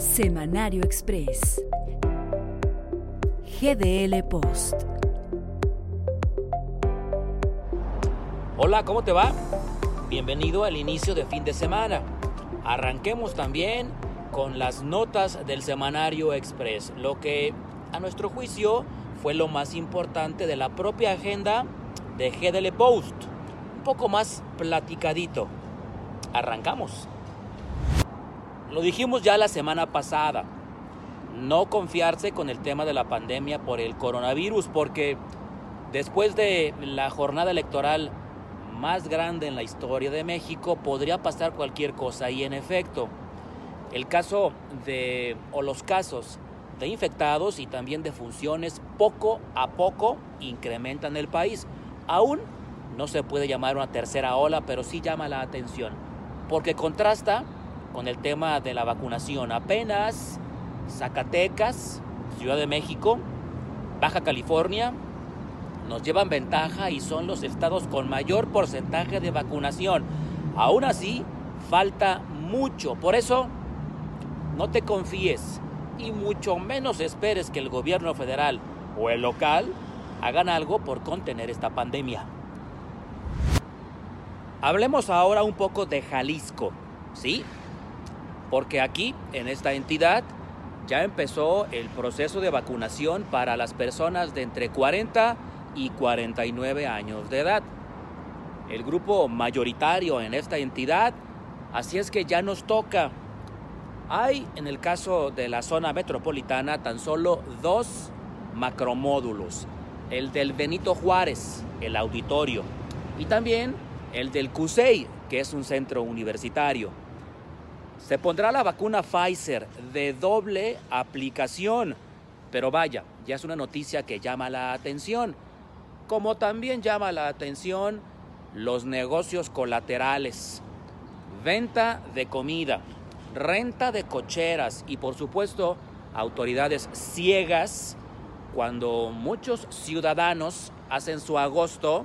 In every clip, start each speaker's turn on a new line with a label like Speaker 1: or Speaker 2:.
Speaker 1: Semanario Express. GDL Post.
Speaker 2: Hola, ¿cómo te va? Bienvenido al inicio de fin de semana. Arranquemos también con las notas del Semanario Express, lo que a nuestro juicio fue lo más importante de la propia agenda de GDL Post. Un poco más platicadito. Arrancamos. Lo dijimos ya la semana pasada. No confiarse con el tema de la pandemia por el coronavirus porque después de la jornada electoral más grande en la historia de México podría pasar cualquier cosa y en efecto el caso de o los casos de infectados y también de funciones poco a poco incrementan el país. Aún no se puede llamar una tercera ola, pero sí llama la atención porque contrasta con el tema de la vacunación. Apenas Zacatecas, Ciudad de México, Baja California nos llevan ventaja y son los estados con mayor porcentaje de vacunación. Aún así, falta mucho. Por eso, no te confíes y mucho menos esperes que el gobierno federal o el local hagan algo por contener esta pandemia. Hablemos ahora un poco de Jalisco, ¿sí? porque aquí, en esta entidad, ya empezó el proceso de vacunación para las personas de entre 40 y 49 años de edad. El grupo mayoritario en esta entidad, así es que ya nos toca. Hay, en el caso de la zona metropolitana, tan solo dos macromódulos. El del Benito Juárez, el auditorio, y también el del CUSEI, que es un centro universitario. Se pondrá la vacuna Pfizer de doble aplicación, pero vaya, ya es una noticia que llama la atención, como también llama la atención los negocios colaterales, venta de comida, renta de cocheras y por supuesto autoridades ciegas cuando muchos ciudadanos hacen su agosto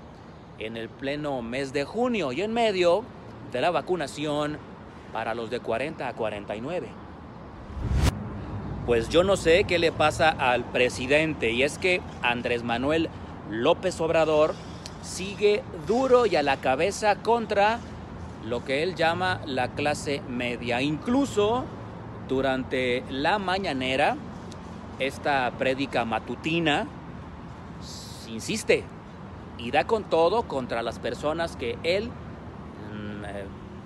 Speaker 2: en el pleno mes de junio y en medio de la vacunación para los de 40 a 49. Pues yo no sé qué le pasa al presidente y es que Andrés Manuel López Obrador sigue duro y a la cabeza contra lo que él llama la clase media. Incluso durante la mañanera, esta prédica matutina insiste y da con todo contra las personas que él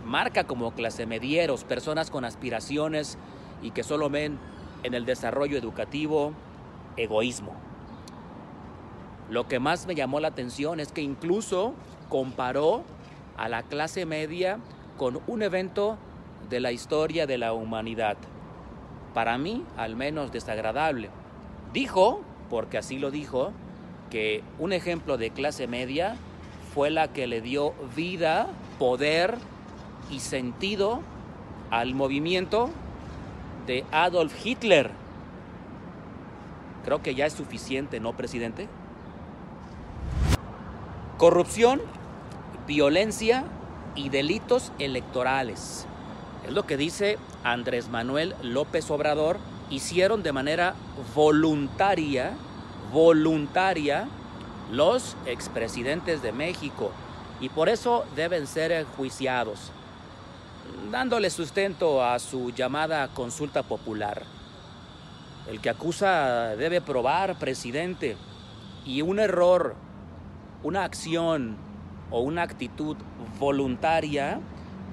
Speaker 2: marca como clase medieros, personas con aspiraciones y que solo ven en el desarrollo educativo egoísmo. Lo que más me llamó la atención es que incluso comparó a la clase media con un evento de la historia de la humanidad. Para mí, al menos desagradable. Dijo, porque así lo dijo, que un ejemplo de clase media fue la que le dio vida, poder y sentido al movimiento de Adolf Hitler. Creo que ya es suficiente, ¿no, presidente? Corrupción, violencia y delitos electorales. Es lo que dice Andrés Manuel López Obrador. Hicieron de manera voluntaria, voluntaria, los expresidentes de México y por eso deben ser enjuiciados dándole sustento a su llamada consulta popular. El que acusa debe probar, presidente, y un error, una acción o una actitud voluntaria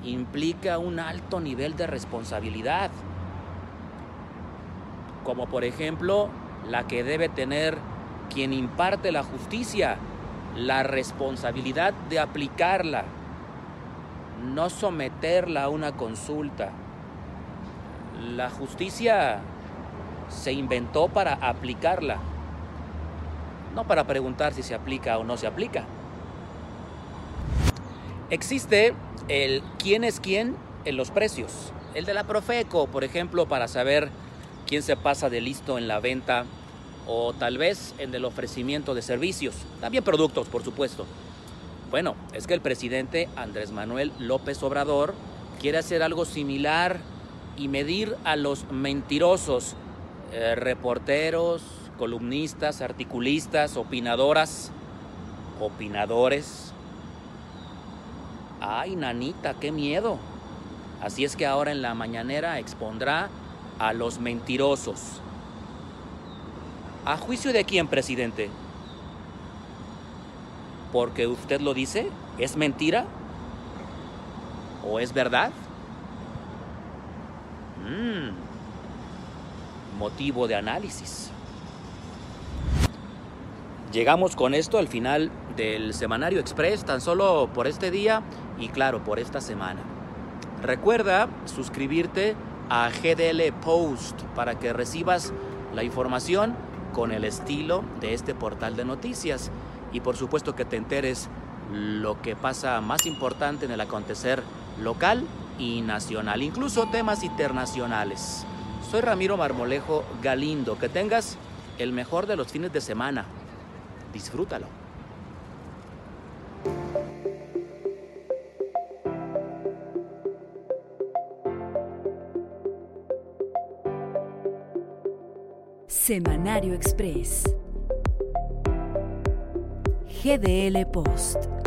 Speaker 2: implica un alto nivel de responsabilidad, como por ejemplo la que debe tener quien imparte la justicia, la responsabilidad de aplicarla no someterla a una consulta. La justicia se inventó para aplicarla, no para preguntar si se aplica o no se aplica. Existe el quién es quién en los precios. El de la Profeco, por ejemplo, para saber quién se pasa de listo en la venta o tal vez en el ofrecimiento de servicios, también productos, por supuesto. Bueno, es que el presidente Andrés Manuel López Obrador quiere hacer algo similar y medir a los mentirosos, eh, reporteros, columnistas, articulistas, opinadoras, opinadores. Ay, nanita, qué miedo. Así es que ahora en la mañanera expondrá a los mentirosos. ¿A juicio de quién, presidente? ¿Porque usted lo dice? ¿Es mentira? ¿O es verdad? Mm, motivo de análisis. Llegamos con esto al final del Semanario Express, tan solo por este día y claro, por esta semana. Recuerda suscribirte a GDL Post para que recibas la información con el estilo de este portal de noticias y por supuesto que te enteres lo que pasa más importante en el acontecer local y nacional, incluso temas internacionales. Soy Ramiro Marmolejo Galindo, que tengas el mejor de los fines de semana. Disfrútalo.
Speaker 1: Semanario Express. GDL Post.